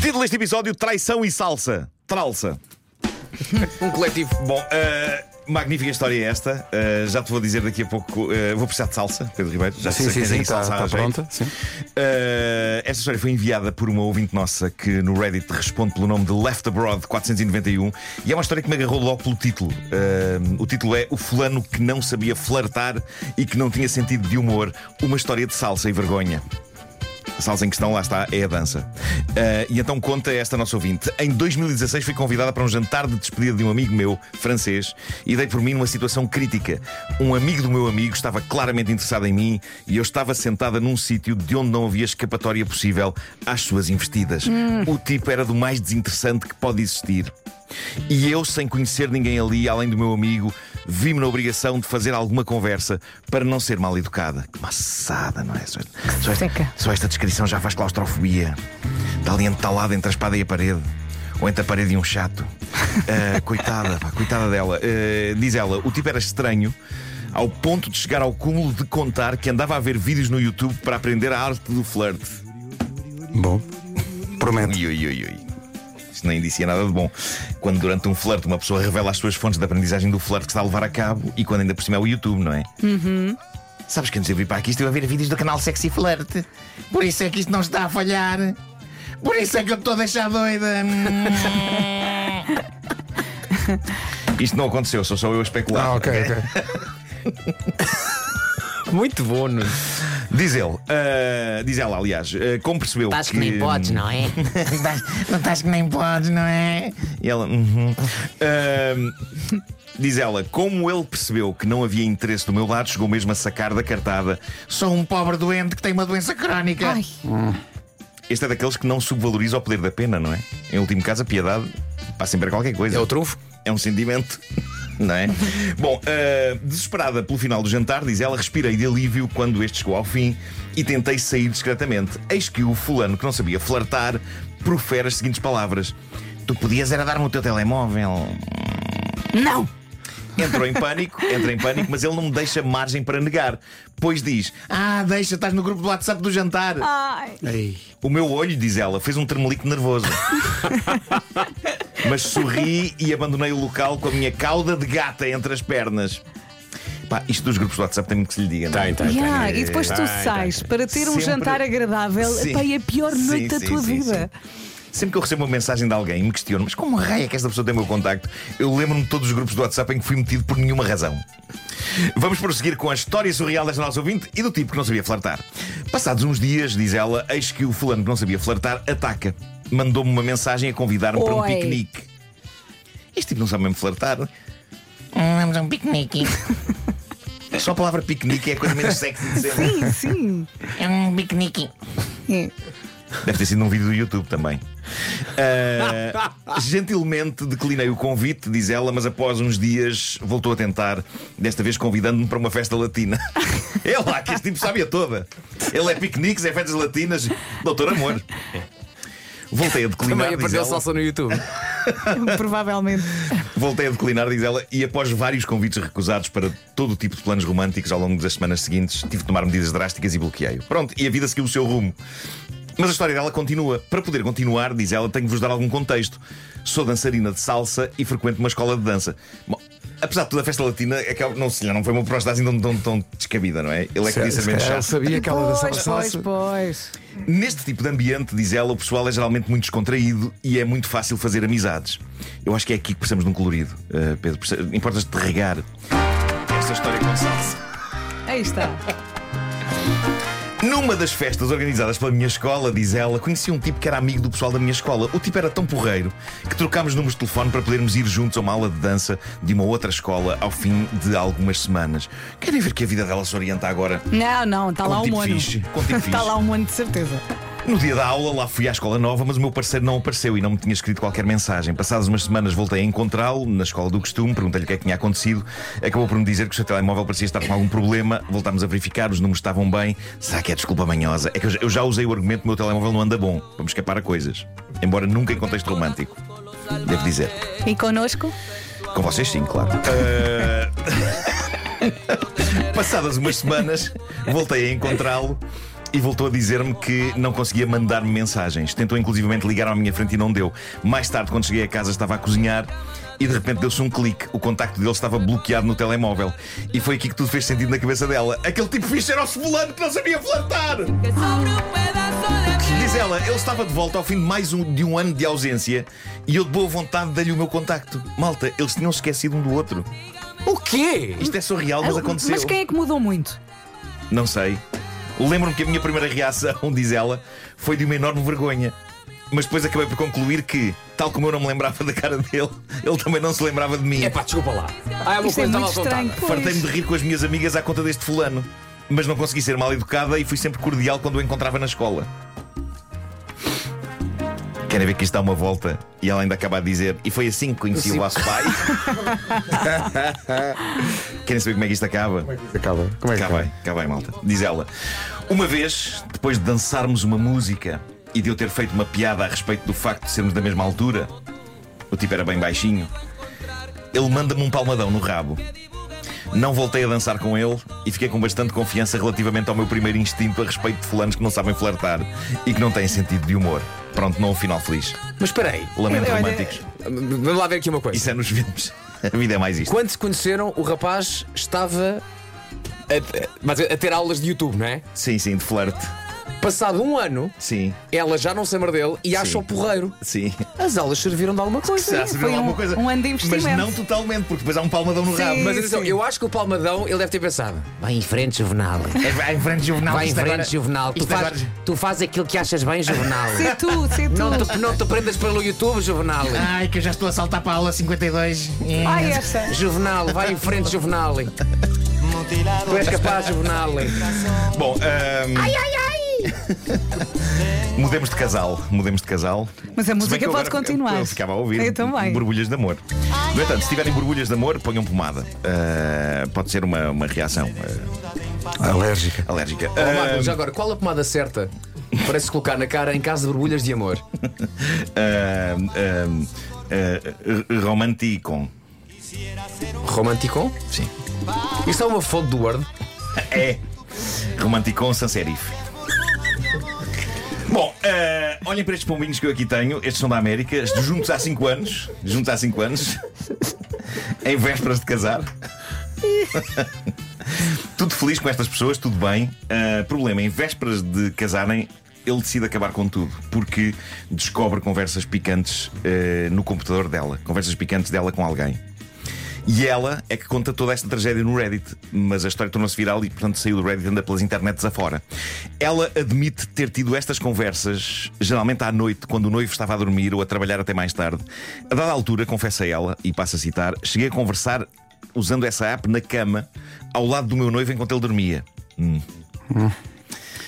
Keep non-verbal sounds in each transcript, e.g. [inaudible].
Título deste episódio: Traição e Salsa. Tralsa. [laughs] Um coletivo. Bom, eh, magnífica história é esta. Eh, já te vou dizer daqui a pouco. eh, vou precisar de salsa, Pedro Ribeiro. Já Sim, sim, sim, está à jeito. pronta. Sim. Esta história foi enviada por uma ouvinte nossa que no Reddit responde pelo nome de Left Abroad 491 e é uma história que me agarrou logo pelo título. O título é O Fulano que não sabia flertar e que não tinha sentido de humor. Uma história de salsa e vergonha. Salsa em questão, lá está, é a dança. Ah, e então conta esta nossa ouvinte. Em 2016 fui convidada para um jantar de despedida de um amigo meu, francês, e dei por mim numa situação crítica. Um amigo do meu amigo estava claramente interessado em mim e eu estava sentada num sítio de onde não havia escapatória possível às suas investidas. O tipo era do mais desinteressante que pode existir. E eu, sem conhecer ninguém ali, além do meu amigo, vi-me na obrigação de fazer alguma conversa para não ser mal educada. Que maçada, não é? Só, só esta, só esta descrição já faz claustrofobia. Está ali entalada entre a espada e a parede. Ou entre a parede e um chato. Ah, [laughs] coitada, pá, coitada dela. Ah, diz ela: o tipo era estranho. Ao ponto de chegar ao cúmulo de contar que andava a ver vídeos no YouTube para aprender a arte do flirt. Bom, promete. Ui, ui, ui, ui. Isto nem indicia nada de bom. Quando durante um flerte uma pessoa revela as suas fontes de aprendizagem do flerte que está a levar a cabo e quando ainda por cima é o YouTube, não é? Sabes que antes de vir para aqui estive a ver vídeos do canal Sexy Flerte. Por isso é que isto não está a falhar. Por isso é que eu estou a deixar doida. [laughs] isto não aconteceu, sou só eu a especular. Ah, ok, ok. [laughs] Muito bom, Nuno. Diz ele, ah, diz ela, aliás, ah, como percebeu Estás que nem podes, não é? [laughs] não estás que nem podes, não é? E ela, uhum. Ahm, diz ela, como ele percebeu que não havia interesse do meu lado, chegou mesmo a sacar da cartada: Sou um pobre doente que tem uma doença crónica. Ai, Este é daqueles que não subvaloriza o poder da pena, não é? Em último caso, a piedade passa sempre a qualquer coisa. É o trunfo? É um sentimento. Não é? Bom, ah, desesperada pelo final do jantar, diz ela, respirei de alívio quando este chegou ao fim e tentei sair discretamente. Eis que o fulano que não sabia flertar profere as seguintes palavras: Tu podias era dar-me o teu telemóvel. não! Entrou em pânico, entra em pânico, mas ele não me deixa margem para negar. Pois diz: Ah, deixa, estás no grupo do WhatsApp do jantar. Ai, Ei. O meu olho, diz ela, fez um tremelico nervoso. [laughs] Mas sorri e abandonei o local com a minha cauda de gata entre as pernas. Pá, isto dos grupos do WhatsApp tem muito que se lhe diga, não é? Tem, tem, tem. yeah, e depois tu Tem, sais para ter um Sempre- jantar agradável. Sim. Epá, é a pior Sim, noite da sim, tua sim, vida. Sempre que eu recebo uma mensagem de alguém e me questiono, mas como raio é que esta pessoa tem o meu contacto? Eu lembro-me de todos os grupos do WhatsApp em que fui metido por nenhuma razão. Vamos prosseguir com a história surreal desta nossa ouvinte e do tipo que não sabia flertar. Passados uns dias, diz ela, eis que o fulano que não sabia flertar ataca. Mandou-me uma mensagem a convidar-me para um Oi. piquenique. Este tipo não sabe mesmo flertar. Vamos a um piquenique. [laughs] Só a palavra piquenique é a coisa menos sexy de sempre. Sim, sim. É um piquenique. É. Deve ter sido num vídeo do YouTube também. Ah, gentilmente declinei o convite, diz ela, mas após uns dias voltou a tentar, desta vez convidando-me para uma festa latina. [laughs] É lá que este tipo sabe a toda. Ele é piqueniques, é festas latinas, doutor amor. [laughs] Voltei a declinar, Também diz aprendeu ela. salsa no YouTube. [laughs] Provavelmente. Voltei a declinar, diz ela, e após vários convites recusados para todo o tipo de planos românticos ao longo das semanas seguintes, tive de tomar medidas drásticas e bloqueei-o. Pronto, e a vida seguiu o seu rumo. Mas a história dela continua. Para poder continuar, diz ela, tenho de vos dar algum contexto. Sou dançarina de salsa e frequento uma escola de dança. Bom, apesar de tudo, a festa latina é que não, se lhe não foi uma proposta assim tão, tão, tão descabida, não é? Ele é que disse Se menos chato. sabia que ela dançava Pois, pois, salsa. pois. Neste tipo de ambiente, diz ela, o pessoal é geralmente muito descontraído e é muito fácil fazer amizades. Eu acho que é aqui que precisamos de um colorido, uh, Pedro. Importas-te de regar esta história com salsa. Aí está. Numa das festas organizadas pela minha escola, diz ela, conheci um tipo que era amigo do pessoal da minha escola. O tipo era tão porreiro que trocámos números de telefone para podermos ir juntos a uma aula de dança de uma outra escola ao fim de algumas semanas. Querem ver que a vida dela se orienta agora? Não, não, está lá um tipo mono. fixe, com tipo Está [laughs] fixe. lá um mono de certeza. No dia da aula, lá fui à escola nova, mas o meu parceiro não apareceu e não me tinha escrito qualquer mensagem. Passadas umas semanas voltei a encontrá-lo na escola do costume, perguntei-lhe o que é que tinha acontecido. Acabou por me dizer que o seu telemóvel parecia estar com algum problema. Voltámos a verificar, os números estavam bem. Será que é desculpa manhosa? É que eu já- usei o argumento que o meu telemóvel não anda bom. Vamos escapar a coisas. Embora nunca em contexto romântico. Devo dizer. E connosco? Com vocês, sim, claro. Eh, [laughs] Passadas umas semanas, voltei a encontrá-lo e voltou a dizer-me que não conseguia mandar-me mensagens. Tentou inclusivamente ligar à minha frente e não deu. Mais tarde, quando cheguei a casa, estava a cozinhar. E de repente deu-se um clique, o contacto dele estava bloqueado no telemóvel. E foi aqui que tudo fez sentido na cabeça dela. Aquele tipo fixe era o fulano que não sabia flertar! Diz ela, ele estava de volta ao fim de mais um, de um ano de ausência e eu de boa vontade dei-lhe o meu contacto. Malta, eles tinham esquecido um do outro. O quê? Isto é surreal, mas aconteceu. Mas quem é que mudou muito? Não sei. Lembro-me que a minha primeira reação, [laughs] diz ela, foi de uma enorme vergonha. Mas depois acabei por concluir que, tal como eu não me lembrava da cara dele, [laughs] ele também não se lembrava de mim. É pá, desculpa lá. Ah, é uma Isto é coisa muito estava estranho. Fartei-me de rir com as minhas amigas à conta deste fulano. Mas não consegui ser mal educada e fui sempre cordial quando o encontrava na escola. Querem ver que isto dá uma volta e ela ainda acaba a dizer E foi assim que conheci o vosso pai [laughs] Querem saber como é que isto acaba? Acaba. Como é que Cá vai, cá vai, malta. Diz ela: Uma vez, depois de dançarmos uma música e de eu ter feito uma piada a respeito do facto de sermos da mesma altura, o tipo era bem baixinho, ele manda-me um palmadão no rabo. Não voltei a dançar com ele e fiquei com bastante confiança relativamente ao meu primeiro instinto a respeito de fulanos que não sabem flertar e que não têm sentido de humor. Pronto, não um final feliz. Mas espera aí. Românticos. Vamos lá ver aqui uma coisa. Isso é nos filmes. A vida é mais isto. Quando se conheceram, o rapaz estava a, a- a ter aulas de YouTube, não é? Sim, sim, de flerte. Passado um ano, Sim, ela já não se lembra dele e acha o porreiro. sim. As aulas serviram de alguma coisa. Já serviu foi alguma um- coisa. um ano de Mas investimento. não totalmente, porque depois há um palmadão no Sim. rabo. Mas atenção, eu acho que o Palmadão ele deve ter pensado: vai em frente, Juvenal. [laughs] Vai em frente, Juvenal. Vai em isto frente, agora- Juvenal. Tu isto faz, agora- tu faz aquilo que achas bem, Juvenal. [laughs] Sê tu, sê tu. Não te, não te prendas pelo YouTube, Juvenal. Ai, que eu já estou a saltar para a aula 52. Ai, esta. Juvenal, vai em frente, Juvenal. Tu és capaz, Juvenal. Bom, ahm, Ai, ai, ai. [laughs] mudemos de casal. Mudemos de casal. Mas a música pode agora- continuar. Eu ficava a ouvir. Eu também. Borbulhas de amor. No entanto, se tiverem borbulhas de amor, ponham pomada. Ah, pode ser uma, uma reação ah, Alérgica. alérgica. Oh, Marcos, Ah, já agora, qual a pomada certa para se colocar na cara em caso de borbulhas de amor? [laughs] romanticon. Romanticon? Sim. Isto é uma fonte do Word. É. Romanticon sans serif. Bom, eh, olhem para estes pombinhos que eu aqui tenho. Estes são da América, juntos há 5 anos. Juntos há 5 anos. em vésperas de casar. tudo feliz com estas pessoas, tudo bem. Eh, problema, em vésperas de casarem, ele decide acabar com tudo. Porque descobre conversas picantes eh, no computador dela. Conversas picantes dela com alguém. E ela é que conta toda esta tragédia no Reddit, mas a história tornou-se viral e, portanto, saiu do Reddit e anda pelas internets afora. Ela admite ter tido estas conversas, geralmente à noite, quando o noivo estava a dormir ou a trabalhar até mais tarde. A dada altura, confessa ela, e passa a citar, cheguei a conversar usando essa app na cama, ao lado do meu noivo enquanto ele dormia. A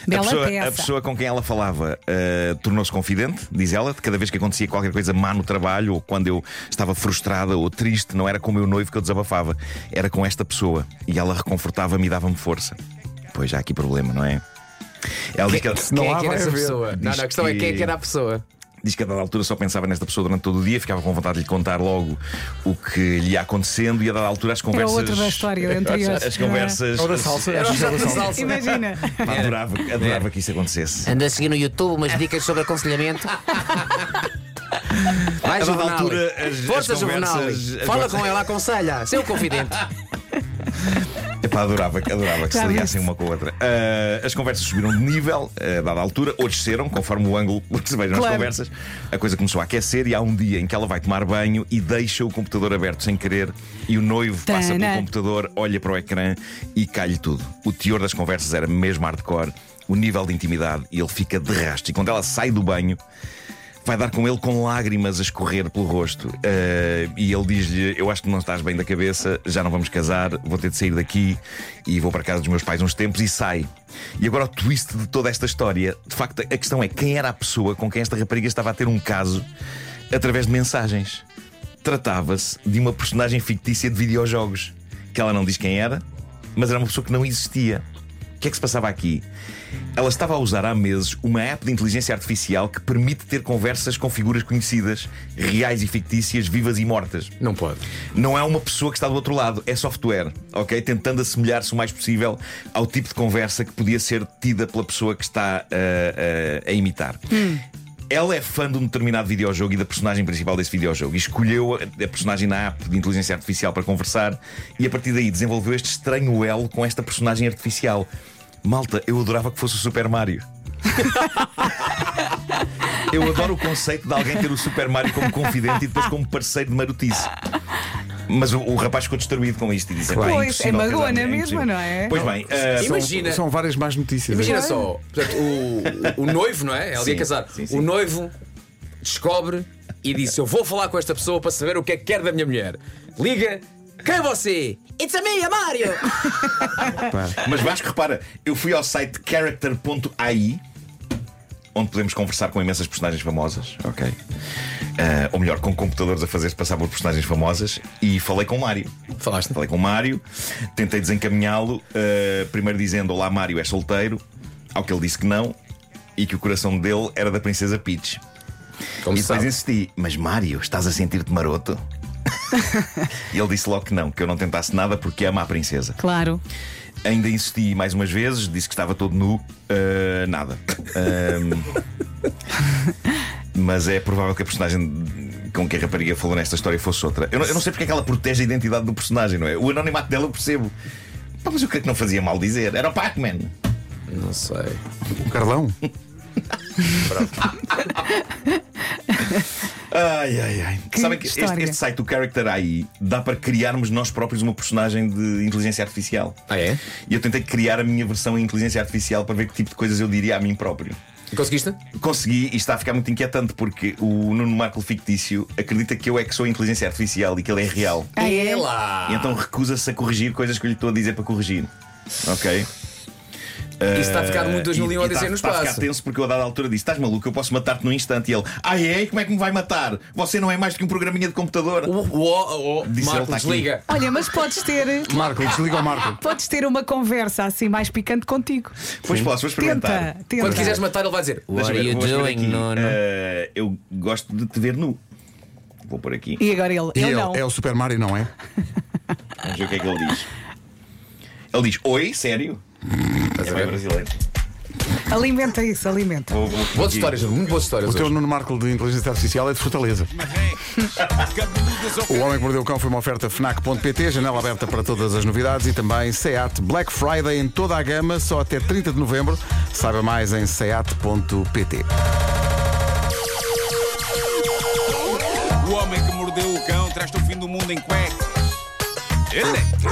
Bela pessoa, peça. a pessoa com quem ela falava eh, tornou-se confidente, diz ela, de cada vez que acontecia qualquer coisa má no trabalho, ou quando eu estava frustrada ou triste, não era com o meu noivo que eu desabafava, era com esta pessoa. E ela reconfortava-me e dava-me força. Pois já há aqui problema, não é? Ela diz que, ela- Quem é que era essa pessoa? Não, Diz não, a questão é que- quem é que era a pessoa. Diz que a dada altura só pensava nesta pessoa durante todo o dia, ficava com vontade de lhe contar logo o que lhe ia acontecendo, e a dada altura as Era conversas. outro da história anterior. As conversas. Ou da salsa. Era é da salsa. [laughs] Imagina. Adorava, adorava que isso acontecesse. Anda a seguir no YouTube umas dicas sobre aconselhamento. [laughs] Vai, A dada altura, as- Força, as conversas- as Fala com ela, aconselha. Seu confidente. [laughs] Epá, adorava, adorava que se ligassem viste. uma com a outra. Ah, as conversas subiram de nível, a dada altura, ou desceram, conforme o ângulo [laughs] que se vejam nas Claro. conversas. A coisa começou a aquecer e há um dia em que ela vai tomar banho e deixa o computador aberto sem querer e o noivo passa pelo computador, olha para o ecrã e cai-lhe tudo. O teor das conversas era mesmo hardcore, o nível de intimidade e ele fica de rastro. E quando ela sai do banho, vai dar com ele com lágrimas a escorrer pelo rosto. Uh, e ele diz-lhe: Eu acho que não estás bem da cabeça, já não vamos casar, vou ter de sair daqui e vou para casa dos meus pais uns tempos e sai. E agora o twist de toda esta história, de facto, a questão é quem era a pessoa com quem esta rapariga estava a ter um caso através de mensagens. Tratava-se de uma personagem fictícia de videojogos, que ela não diz quem era, mas era uma pessoa que não existia. O que é que se passava aqui? Ela estava a usar há meses uma app de inteligência artificial que permite ter conversas com figuras conhecidas, reais e fictícias, vivas e mortas. Não pode. Não é uma pessoa que está do outro lado, é software, ok? Tentando assemelhar-se o mais possível ao tipo de conversa que podia ser tida pela pessoa que está uh, uh, a imitar. Ela é fã de um determinado videojogo e da personagem principal desse videojogo e escolheu a personagem na app de inteligência artificial para conversar e a partir daí desenvolveu este estranho elo com esta personagem artificial. Malta, eu adorava que fosse o Super Mario. [laughs] Eu adoro o conceito de alguém ter o Super Mario como confidente e depois como parceiro de marotice. Mas o, o rapaz ficou destruído com isto e disse: "Pá, Pois, impossível é não é mesmo, impossível." não é? Pois bem, ah, São, Imagina. são várias más notícias. Imagina é? só, portanto, o, o noivo, não é? Ela ia Sim, casar. sim, sim. O noivo descobre e disse: Eu vou falar com esta pessoa para saber o que é que quer da minha mulher. Liga. Quem é você? It's a me, a Mário! [laughs] Mas Vasco, repara, eu fui ao site character.ai onde podemos conversar com imensas personagens famosas, ok? Ah, ou melhor, com computadores a fazer-se passar por personagens famosas e falei com o Mário. Falaste? Falei com o Mário, tentei desencaminhá-lo, ah, primeiro dizendo: Olá, Mário, é solteiro, ao que ele disse que não e que o coração dele era da Princesa Peach. Como E depois sabe. insisti: Mas Mário, estás a sentir-te maroto? [laughs] e ele disse logo que não, que eu não tentasse nada porque ama a princesa. Claro. Ainda insisti mais umas vezes, disse que estava todo nu. Uh, nada. Um, mas é provável que a personagem com que a rapariga falou nesta história fosse outra. Eu não, eu não sei porque é que ela protege a identidade do personagem, não é? O anonimato dela eu percebo. Pá, mas eu creio que não fazia mal dizer. Era o Pac-Man. Não sei. O Carlão? [laughs] [laughs] Ai, ai, ai. Que Sabem que este, este site, o Character AI, dá para criarmos nós próprios uma personagem de inteligência artificial. Ah, é? E eu tentei criar a minha versão em inteligência artificial para ver que tipo de coisas eu diria a mim próprio. Conseguiste? Consegui e está a ficar muito inquietante porque o Nuno Marco fictício acredita que eu é que sou a inteligência artificial e que ele é real. Ah, é? lá! E então recusa-se a corrigir coisas que eu lhe estou a dizer para corrigir. Ok? Isso está a ficar muito Uh, 2001 e- e Odisseia no está, está a espaço. ficar tenso porque eu a dada altura disse: Estás maluco, eu posso matar-te num instante. E ele: Ah, é? Como é que me vai matar? Você não é mais do que um programinha de computador. O, o, o, o Disse ele, Marco, está aqui. desliga. Olha, mas podes ter. Marco, desliga o Marco. Podes ter uma conversa assim mais picante contigo. Pois posso, vou experimentar. Tenta, tenta. Quando quiseres matar, ele vai dizer: What are you doing. Nuno? Uh, eu gosto de te ver nu. Vou por aqui. E agora ele, E ele ele não. é o Super Mario, não é? Vamos ver o que é que ele diz. Ele diz: Oi, sério? É bem brasileiro. Alimenta isso, alimenta. Vou, vou, vou Boas histórias, muito boas histórias. O teu hoje. Nuno Marco de inteligência artificial é de Fortaleza. Ou O Homem que Mordeu o Cão foi uma oferta FNAC.pt, janela aberta para todas as novidades e também SEAT Black Friday em toda a gama, só até 30 de novembro. Saiba mais em SEAT.pt. O homem que mordeu o cão traz-te o fim do mundo em cuecas. Ele é.